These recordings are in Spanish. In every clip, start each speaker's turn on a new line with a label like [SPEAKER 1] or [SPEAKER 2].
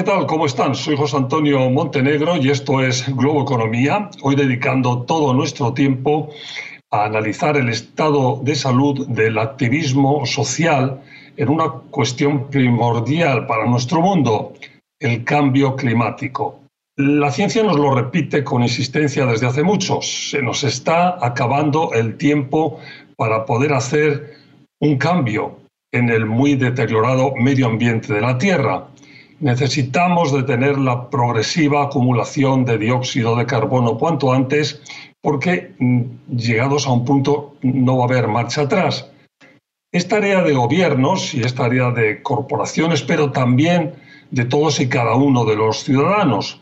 [SPEAKER 1] ¿qué tal? ¿Cómo están? Soy José Antonio Montenegro y esto es Globo Economía, hoy dedicando todo nuestro tiempo a analizar el estado de salud del activismo social en una cuestión primordial para nuestro mundo, el cambio climático. La ciencia nos lo repite con insistencia desde hace mucho. Se nos está acabando el tiempo para poder hacer un cambio en el muy deteriorado medio ambiente de la Tierra necesitamos detener la progresiva acumulación de dióxido de carbono cuanto antes porque mm, llegados a un punto no va a haber marcha atrás. Es tarea de gobiernos y es tarea de corporaciones, pero también de todos y cada uno de los ciudadanos,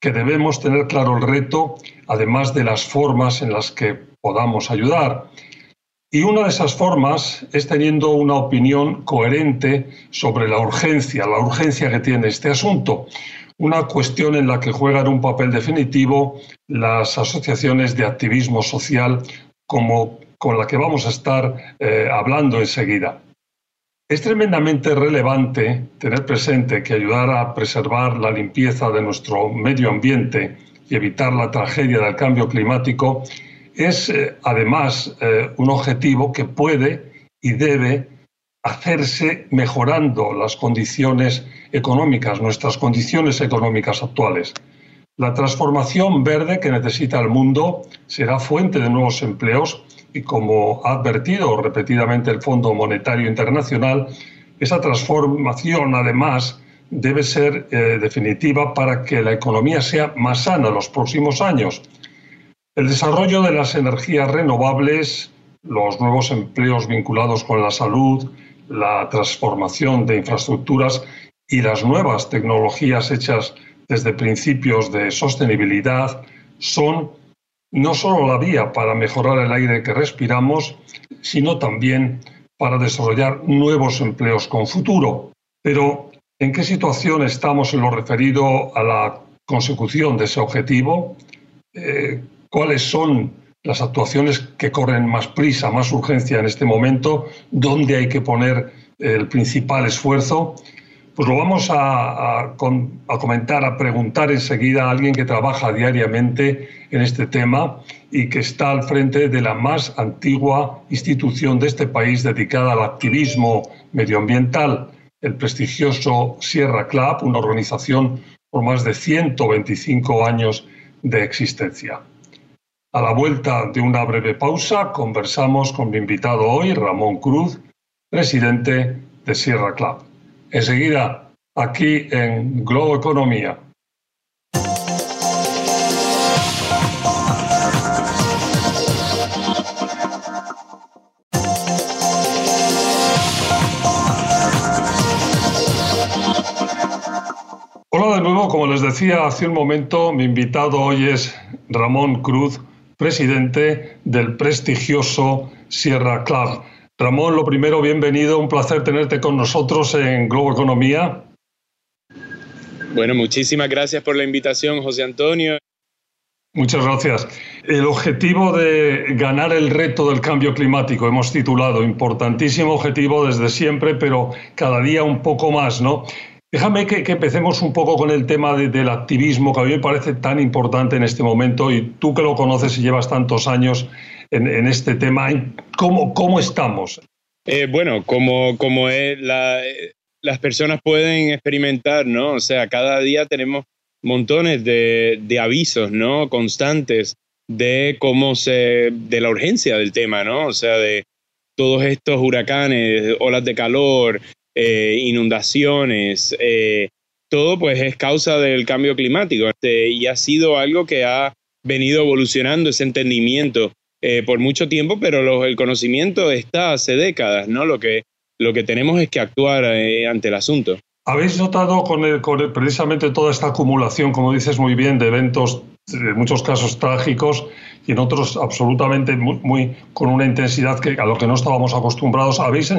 [SPEAKER 1] que debemos tener claro el reto, además de las formas en las que podamos ayudar. Y una de esas formas es teniendo una opinión coherente sobre la urgencia, la urgencia que tiene este asunto. Una cuestión en la que juegan un papel definitivo las asociaciones de activismo social como con la que vamos a estar eh, hablando enseguida. Es tremendamente relevante tener presente que ayudar a preservar la limpieza de nuestro medio ambiente y evitar la tragedia del cambio climático es eh, además eh, un objetivo que puede y debe hacerse mejorando las condiciones económicas, nuestras condiciones económicas actuales. La transformación verde que necesita el mundo será fuente de nuevos empleos y como ha advertido repetidamente el Fondo Monetario Internacional, esa transformación además debe ser eh, definitiva para que la economía sea más sana en los próximos años el desarrollo de las energías renovables, los nuevos empleos vinculados con la salud, la transformación de infraestructuras y las nuevas tecnologías hechas desde principios de sostenibilidad son no solo la vía para mejorar el aire que respiramos, sino también para desarrollar nuevos empleos con futuro. Pero, ¿en qué situación estamos en lo referido a la consecución de ese objetivo? Eh, cuáles son las actuaciones que corren más prisa, más urgencia en este momento, dónde hay que poner el principal esfuerzo, pues lo vamos a, comentar, a preguntar enseguida a alguien que trabaja diariamente en este tema y que está al frente de la más antigua institución de este país dedicada al activismo medioambiental, el prestigioso Sierra Club, una organización por más de 125 años de existencia. A la vuelta de una breve pausa, conversamos con mi invitado hoy, Ramón Cruz, presidente de Sierra Club. Enseguida, aquí en Globo Economía. Hola de nuevo, como les decía hace un momento, mi invitado hoy es Ramón Cruz, presidente del prestigioso Sierra Club. Ramón, lo primero, bienvenido, un placer tenerte con nosotros en Globo Economía.
[SPEAKER 2] Bueno, muchísimas gracias por la invitación, José Antonio.
[SPEAKER 1] Muchas gracias. El objetivo de ganar el reto del cambio climático, hemos titulado, importantísimo objetivo desde siempre, pero cada día un poco más, ¿no? Déjame que, empecemos un poco con el tema del activismo, que a mí me parece tan importante en este momento, y tú que lo conoces y llevas tantos años en, este tema, ¿cómo, cómo estamos?
[SPEAKER 2] Eh, bueno, como, como las personas pueden experimentar, ¿no? O sea, cada día tenemos montones de, de avisos, ¿no? Constantes de cómo se, de la urgencia del tema, ¿no? O sea, de todos estos huracanes, olas de calor, eh, inundaciones, eh, todo pues es causa del cambio climático este, y ha sido algo que ha venido evolucionando ese entendimiento eh, por mucho tiempo, pero el conocimiento está hace décadas, ¿no? Lo que, lo que tenemos es que actuar ante el asunto.
[SPEAKER 1] ¿Habéis notado con, con precisamente toda esta acumulación, como dices muy bien, de eventos, en muchos casos trágicos, y en otros absolutamente muy, con una intensidad que a lo que no estábamos acostumbrados. ¿Habéis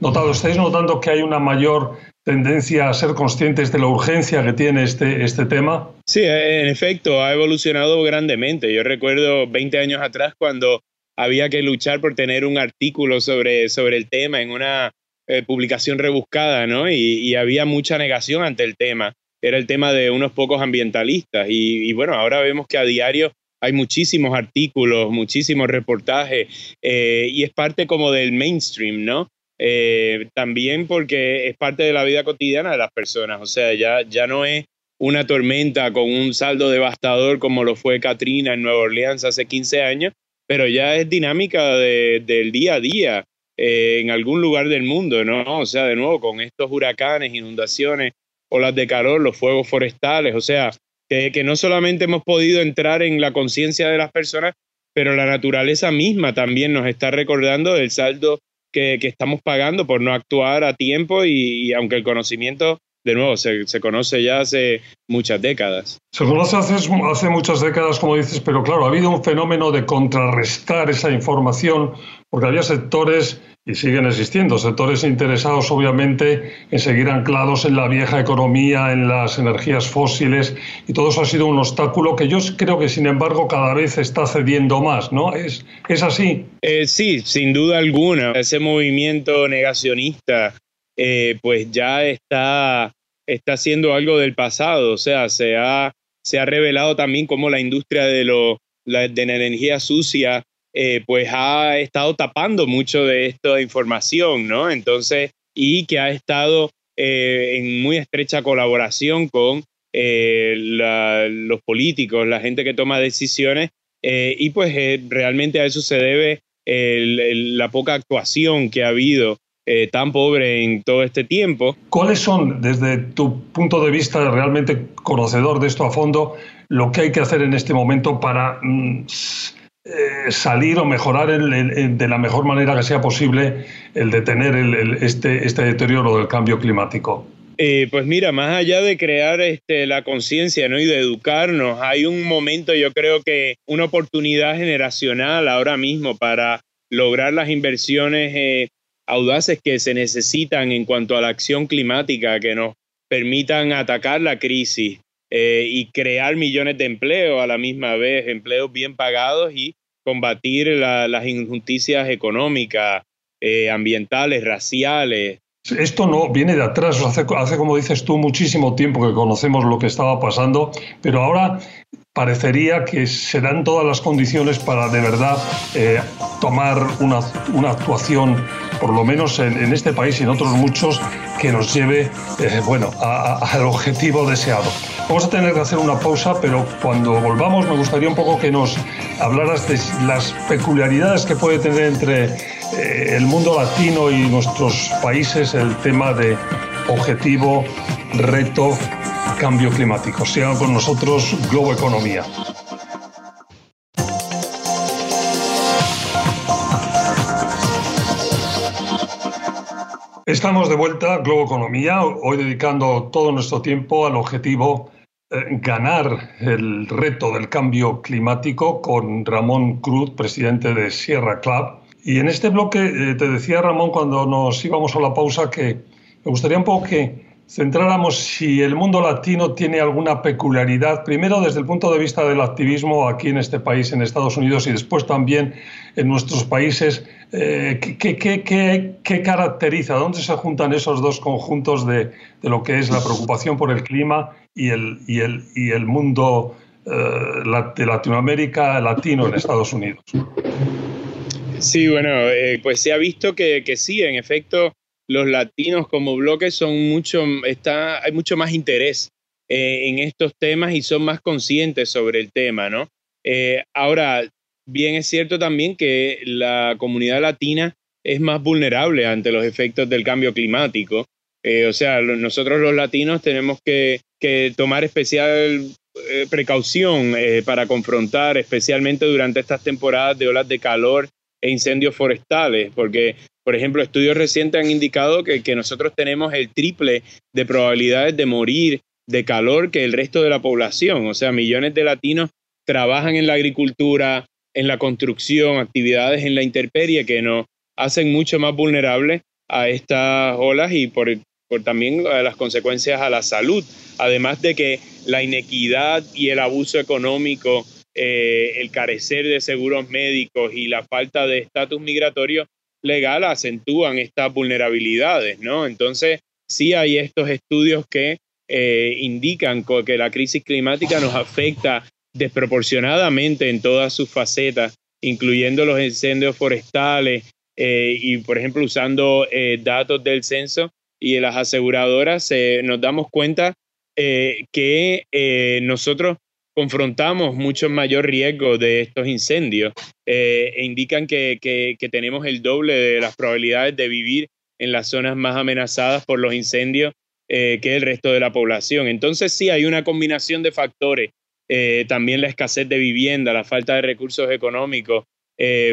[SPEAKER 1] notado, estáis notando que hay una mayor tendencia a ser conscientes de la urgencia que tiene este, este tema?
[SPEAKER 2] Sí, en efecto, ha evolucionado grandemente. Yo recuerdo 20 años atrás cuando había que luchar por tener un artículo sobre, sobre el tema en una eh, publicación rebuscada, ¿no? Y, y, había mucha negación ante el tema. Era el tema de unos pocos ambientalistas. Y, bueno, ahora vemos que a diario hay muchísimos artículos, muchísimos reportajes, eh, y es parte como del mainstream, ¿no? Eh, también porque es parte de la vida cotidiana de las personas, o sea, ya, ya no es una tormenta con un saldo devastador como lo fue Katrina en Nueva Orleans hace 15 años, pero ya es dinámica del día a día eh, en algún lugar del mundo, ¿no? O sea, de nuevo, con estos huracanes, inundaciones, olas de calor, los fuegos forestales, o sea, que, no solamente hemos podido entrar en la conciencia de las personas, pero la naturaleza misma también nos está recordando del saldo que, que estamos pagando por no actuar a tiempo y aunque el conocimiento de nuevo, se, se, conoce ya hace muchas décadas.
[SPEAKER 1] Se conoce hace, hace muchas décadas, como dices, pero claro, ha habido un fenómeno de contrarrestar esa información, porque había sectores, y siguen existiendo, sectores interesados obviamente en seguir anclados en la vieja economía, en las energías fósiles, y todo eso ha sido un obstáculo que yo creo que, sin embargo, cada vez está cediendo más, ¿no? ¿Es, es así?
[SPEAKER 2] Eh, sí, sin duda alguna. Ese movimiento negacionista eh, pues ya está, está siendo algo del pasado, o sea, se ha, se ha revelado también cómo la industria de, lo, de la energía sucia eh, pues ha estado tapando mucho de esta información, ¿no? Entonces, y que ha estado eh, en muy estrecha colaboración con los políticos, la gente que toma decisiones, y pues realmente a eso se debe la poca actuación que ha habido eh, tan pobre en todo este tiempo.
[SPEAKER 1] ¿Cuáles son, desde tu punto de vista realmente conocedor de esto a fondo, lo que hay que hacer en este momento para mm, eh, salir o mejorar de la mejor manera que sea posible el detener este, este deterioro del cambio climático?
[SPEAKER 2] Eh, pues mira, más allá de crear este, la conciencia ¿no? y de educarnos, hay un momento, yo creo que una oportunidad generacional ahora mismo para lograr las inversiones audaces que se necesitan en cuanto a la acción climática que nos permitan atacar la crisis eh, y crear millones de empleos a la misma vez, empleos bien pagados y combatir las injusticias económicas, eh, ambientales, raciales.
[SPEAKER 1] Esto no viene de atrás, hace, hace, como dices tú, muchísimo tiempo que conocemos lo que estaba pasando, pero ahora parecería que se dan todas las condiciones para de verdad eh, tomar una, una, actuación, por lo menos en, este país y en otros muchos, que nos lleve eh, bueno, al objetivo deseado. Vamos a tener que hacer una pausa, pero cuando volvamos me gustaría un poco que nos hablaras de las peculiaridades que puede tener entre eh, el mundo latino y nuestros países el tema de objetivo, reto cambio climático. Sigan con nosotros Globo Economía. Estamos de vuelta, Globo Economía, hoy dedicando todo nuestro tiempo al objetivo eh, ganar el reto del cambio climático con Ramón Cruz, presidente de Sierra Club. Y en este bloque eh, te decía Ramón cuando nos íbamos a la pausa que me gustaría un poco que centráramos si el mundo latino tiene alguna peculiaridad, primero desde el punto de vista del activismo aquí en este país, en Estados Unidos, y después también en nuestros países, eh, ¿qué, caracteriza? ¿Dónde se juntan esos dos conjuntos de, lo que es la preocupación por el clima y el, y el, y el mundo eh, de Latinoamérica latino en Estados Unidos?
[SPEAKER 2] Sí, bueno, eh, pues se ha visto que, que sí, en efecto, los latinos como bloque son mucho, está, hay mucho más interés eh, en estos temas y son más conscientes sobre el tema, ¿no? Eh, ahora, bien es cierto también que la comunidad latina es más vulnerable ante los efectos del cambio climático. Eh, o sea, nosotros los latinos tenemos que, que tomar especial precaución para confrontar, especialmente durante estas temporadas de olas de calor e incendios forestales, porque por ejemplo, estudios recientes han indicado que, nosotros tenemos el triple de probabilidades de morir de calor que el resto de la población. O sea, millones de latinos trabajan en la agricultura, en la construcción, actividades en la intemperie que nos hacen mucho más vulnerables a estas olas y por, también a las consecuencias a la salud. Además de que la inequidad y el abuso económico, eh, el carecer de seguros médicos y la falta de estatus migratorio legal acentúan estas vulnerabilidades, ¿no? Entonces, sí hay estos estudios que indican que la crisis climática nos afecta desproporcionadamente en todas sus facetas, incluyendo los incendios forestales y, por ejemplo, usando datos del censo y de las aseguradoras, nos damos cuenta que nosotros confrontamos mucho mayor riesgo de estos incendios eh, e indican que, tenemos el doble de las probabilidades de vivir en las zonas más amenazadas por los incendios eh, que el resto de la población. Entonces sí, hay una combinación de factores, eh, también la escasez de vivienda, la falta de recursos económicos,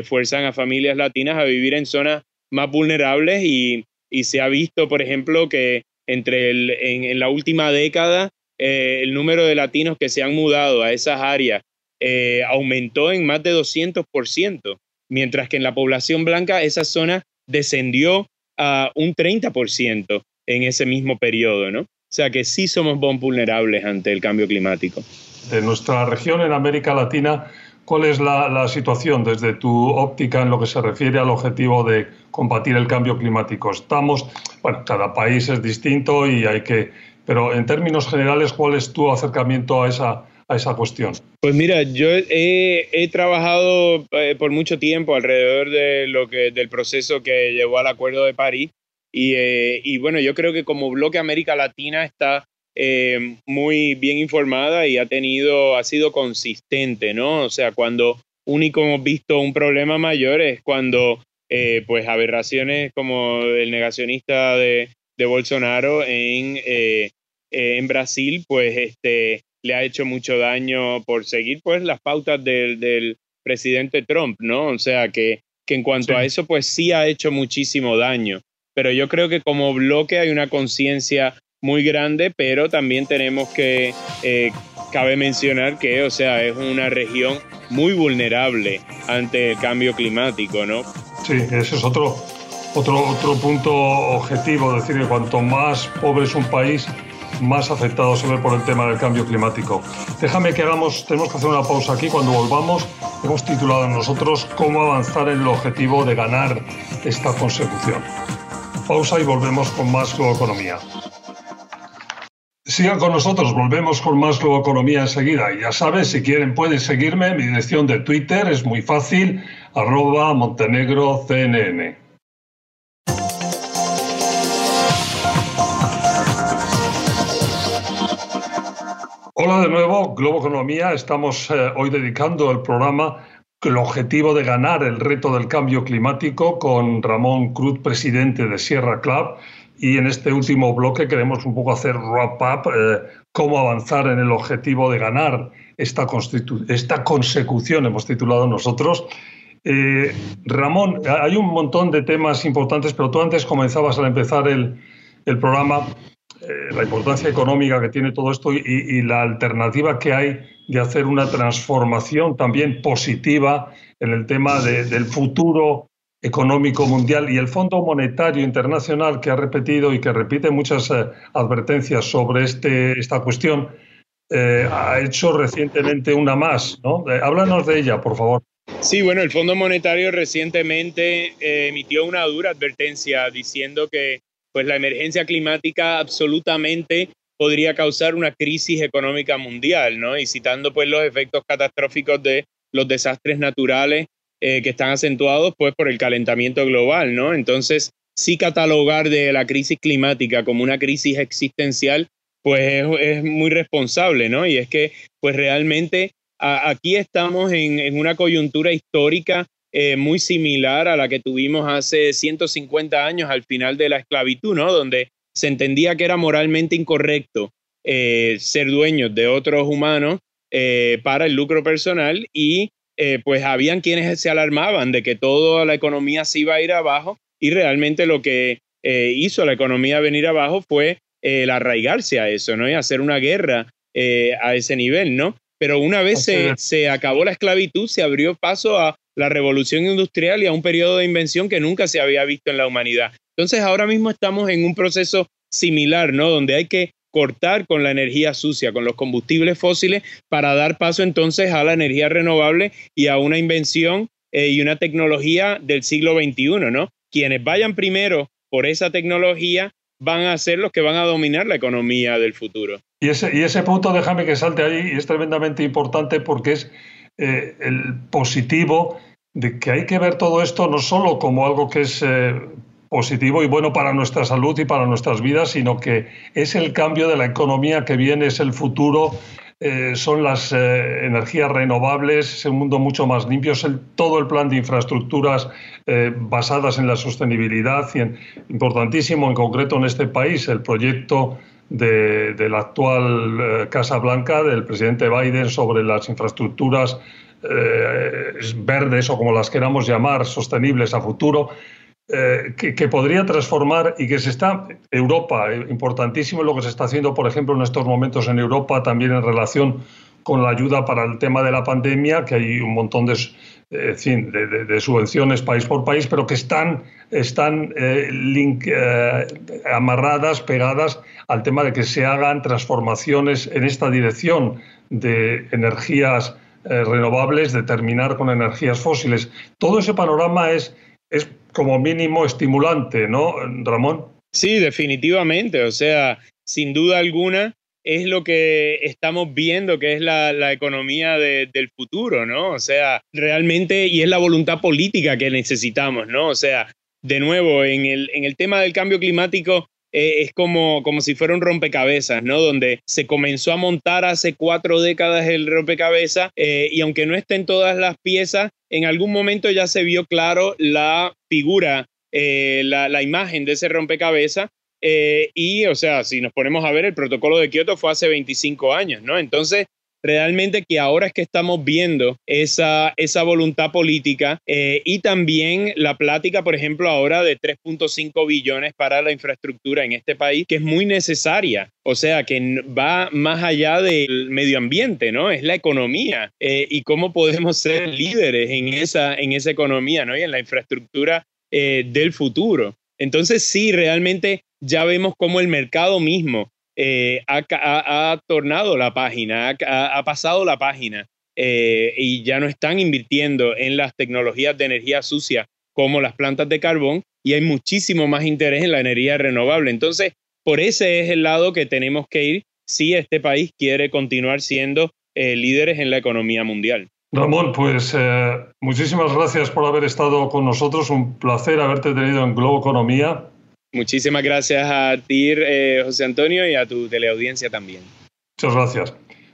[SPEAKER 2] fuerzan a familias latinas a vivir en zonas más vulnerables y, se ha visto, por ejemplo, que entre en la última década eh, el número de latinos que se han mudado a esas áreas eh, aumentó en más de 200%, mientras que en la población blanca esa zona descendió a un 30% en ese mismo periodo, ¿no? O sea que sí somos vulnerables ante el cambio climático.
[SPEAKER 1] De nuestra región en América Latina, ¿cuál es la, la, situación desde tu óptica en lo que se refiere al objetivo de combatir el cambio climático? Estamos, bueno, cada país es distinto y hay que pero en términos generales, ¿cuál es tu acercamiento a esa, a esa cuestión?
[SPEAKER 2] Pues mira, yo he, trabajado eh, por mucho tiempo alrededor de lo que, del proceso que llevó al Acuerdo de París y, eh, y bueno, yo creo que como bloque América Latina está eh, muy bien informada y ha tenido, ha sido consistente, ¿no? O sea, cuando único hemos visto un problema mayor es cuando pues aberraciones como el negacionista de, de Bolsonaro en, eh, en Brasil, pues este, le ha hecho mucho daño por seguir pues las pautas del, presidente Trump, ¿no? O sea que, que en cuanto a eso, pues sí ha hecho muchísimo daño. Pero yo creo que como bloque hay una conciencia muy grande, pero también tenemos que, eh, cabe mencionar que, o sea, es una región muy vulnerable ante el cambio climático, ¿no?
[SPEAKER 1] Sí, ese es otro, otro, otro punto objetivo, es decir, que cuanto más pobre es un país, más afectados por el tema del cambio climático. Déjame que hagamos, tenemos que hacer una pausa aquí. Cuando volvamos, hemos titulado nosotros cómo avanzar en el objetivo de ganar esta consecución. Pausa y volvemos con más Economía. Sigan con nosotros, volvemos con más Economía enseguida. Y ya sabes, si quieren pueden seguirme. Mi dirección de Twitter es muy fácil, arroba montenegrocnn. Hola de nuevo, Globo Economía. Estamos eh, hoy dedicando el programa el objetivo de ganar el reto del cambio climático con Ramón Cruz, presidente de Sierra Club. Y en este último bloque queremos un poco hacer wrap up, eh, cómo avanzar en el objetivo de ganar esta, esta consecución, hemos titulado nosotros. Eh, Ramón, hay un montón de temas importantes, pero tú antes comenzabas al empezar el, el programa eh, la importancia económica que tiene todo esto y, la alternativa que hay de hacer una transformación también positiva en el tema del futuro económico mundial y el Fondo Monetario Internacional que ha repetido y que repite muchas eh, advertencias sobre este, esta cuestión, eh, ha hecho recientemente una más. ¿no? háblanos de ella, por favor.
[SPEAKER 2] Sí, bueno, el Fondo Monetario recientemente emitió una dura advertencia diciendo que pues la emergencia climática absolutamente podría causar una crisis económica mundial, ¿no? Y citando pues los efectos catastróficos de los desastres naturales eh, que están acentuados pues por el calentamiento global, ¿no? Entonces, sí catalogar de la crisis climática como una crisis existencial, pues es, muy responsable, ¿no? Y es que pues realmente aquí estamos en, en una coyuntura histórica eh, muy similar a la que tuvimos hace 150 años al final de la esclavitud, ¿no? Donde se entendía que era moralmente incorrecto eh, ser dueños de otros humanos eh, para el lucro personal y pues habían quienes se alarmaban de que toda la economía se iba a ir abajo y realmente lo que hizo la economía venir abajo fue el arraigarse a eso, ¿no? Y hacer una guerra a ese nivel, ¿no? Pero una vez se, acabó la esclavitud, se abrió paso a la revolución industrial y a un periodo de invención que nunca se había visto en la humanidad. Entonces ahora mismo estamos en un proceso similar, ¿no? Donde hay que cortar con la energía sucia, con los combustibles fósiles, para dar paso entonces a la energía renovable y a una invención eh, y una tecnología del siglo XXI, ¿no? Quienes vayan primero por esa tecnología van a ser los que van a dominar la economía del futuro.
[SPEAKER 1] Y ese, y ese punto, déjame que salte ahí, es tremendamente importante porque es eh, el positivo de que hay que ver todo esto no solo como algo que es eh, positivo y bueno para nuestra salud y para nuestras vidas, sino que es el cambio de la economía que viene, es el futuro, eh, son las eh, energías renovables, es un mundo mucho más limpio, es el, todo el plan de infraestructuras basadas en la sostenibilidad y en, importantísimo en concreto en este país el proyecto de, la actual Casa Blanca del presidente Biden sobre las infraestructuras verdes o como las queramos llamar, sostenibles a futuro eh, que, podría transformar y que se está, Europa, eh, importantísimo lo que se está haciendo, por ejemplo, en estos momentos en Europa, también en relación con la ayuda para el tema de la pandemia, que hay un montón de, eh, subvenciones país por país, pero que están, están amarradas, pegadas al tema de que se hagan transformaciones en esta dirección de energías renovables, de terminar con energías fósiles. Todo ese panorama es es como mínimo estimulante, ¿no, Ramón?
[SPEAKER 2] Sí, definitivamente. O sea, sin duda alguna es lo que estamos viendo que es la, economía del futuro, ¿no? O sea, realmente, y es la voluntad política que necesitamos, ¿no? O sea, de nuevo, en el, en el tema del cambio climático, eh, es como, como si fuera un rompecabezas, ¿no? Donde se comenzó a montar hace cuatro décadas el rompecabezas eh, y aunque no estén todas las piezas, en algún momento ya se vio claro la figura, eh, la, la, imagen de ese rompecabezas. Y, o sea, si nos ponemos a ver, el protocolo de Kioto fue hace 25 años, ¿no? Entonces, realmente que ahora es que estamos viendo esa, esa voluntad política eh, y también la plática, por ejemplo, ahora de 3.5 billones para la infraestructura en este país, que es muy necesaria. O sea, que va más allá del medio ambiente, ¿no? Es la economía eh, y cómo podemos ser líderes en esa, en esa economía, ¿no? Y en la infraestructura eh, del futuro. Entonces, sí, realmente ya vemos cómo el mercado mismo eh, ha, tornado la página, ha, pasado la página eh, y ya no están invirtiendo en las tecnologías de energía sucia como las plantas de carbón y hay muchísimo más interés en la energía renovable. Entonces, por ese es el lado que tenemos que ir si este país quiere continuar siendo eh, líderes en la economía mundial.
[SPEAKER 1] Ramón, pues muchísimas gracias por haber estado con nosotros. Un placer haberte tenido en Globo Economía.
[SPEAKER 2] Muchísimas gracias a ti, eh, José Antonio, y a tu teleaudiencia también.
[SPEAKER 1] Muchas gracias.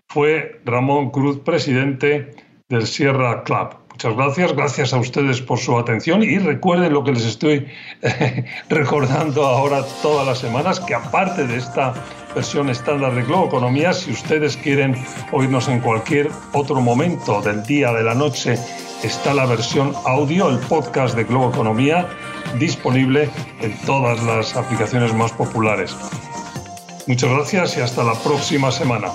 [SPEAKER 1] Fue Ramón Cruz, presidente del Sierra Club. Muchas gracias, gracias a ustedes por su atención y recuerden lo que les estoy recordando ahora todas las semanas, que aparte de esta versión estándar de Globo Economía, si ustedes quieren oírnos en cualquier otro momento del día, de la noche, está la versión audio, el podcast de Globo Economía disponible en todas las aplicaciones más populares. Muchas gracias y hasta la próxima semana.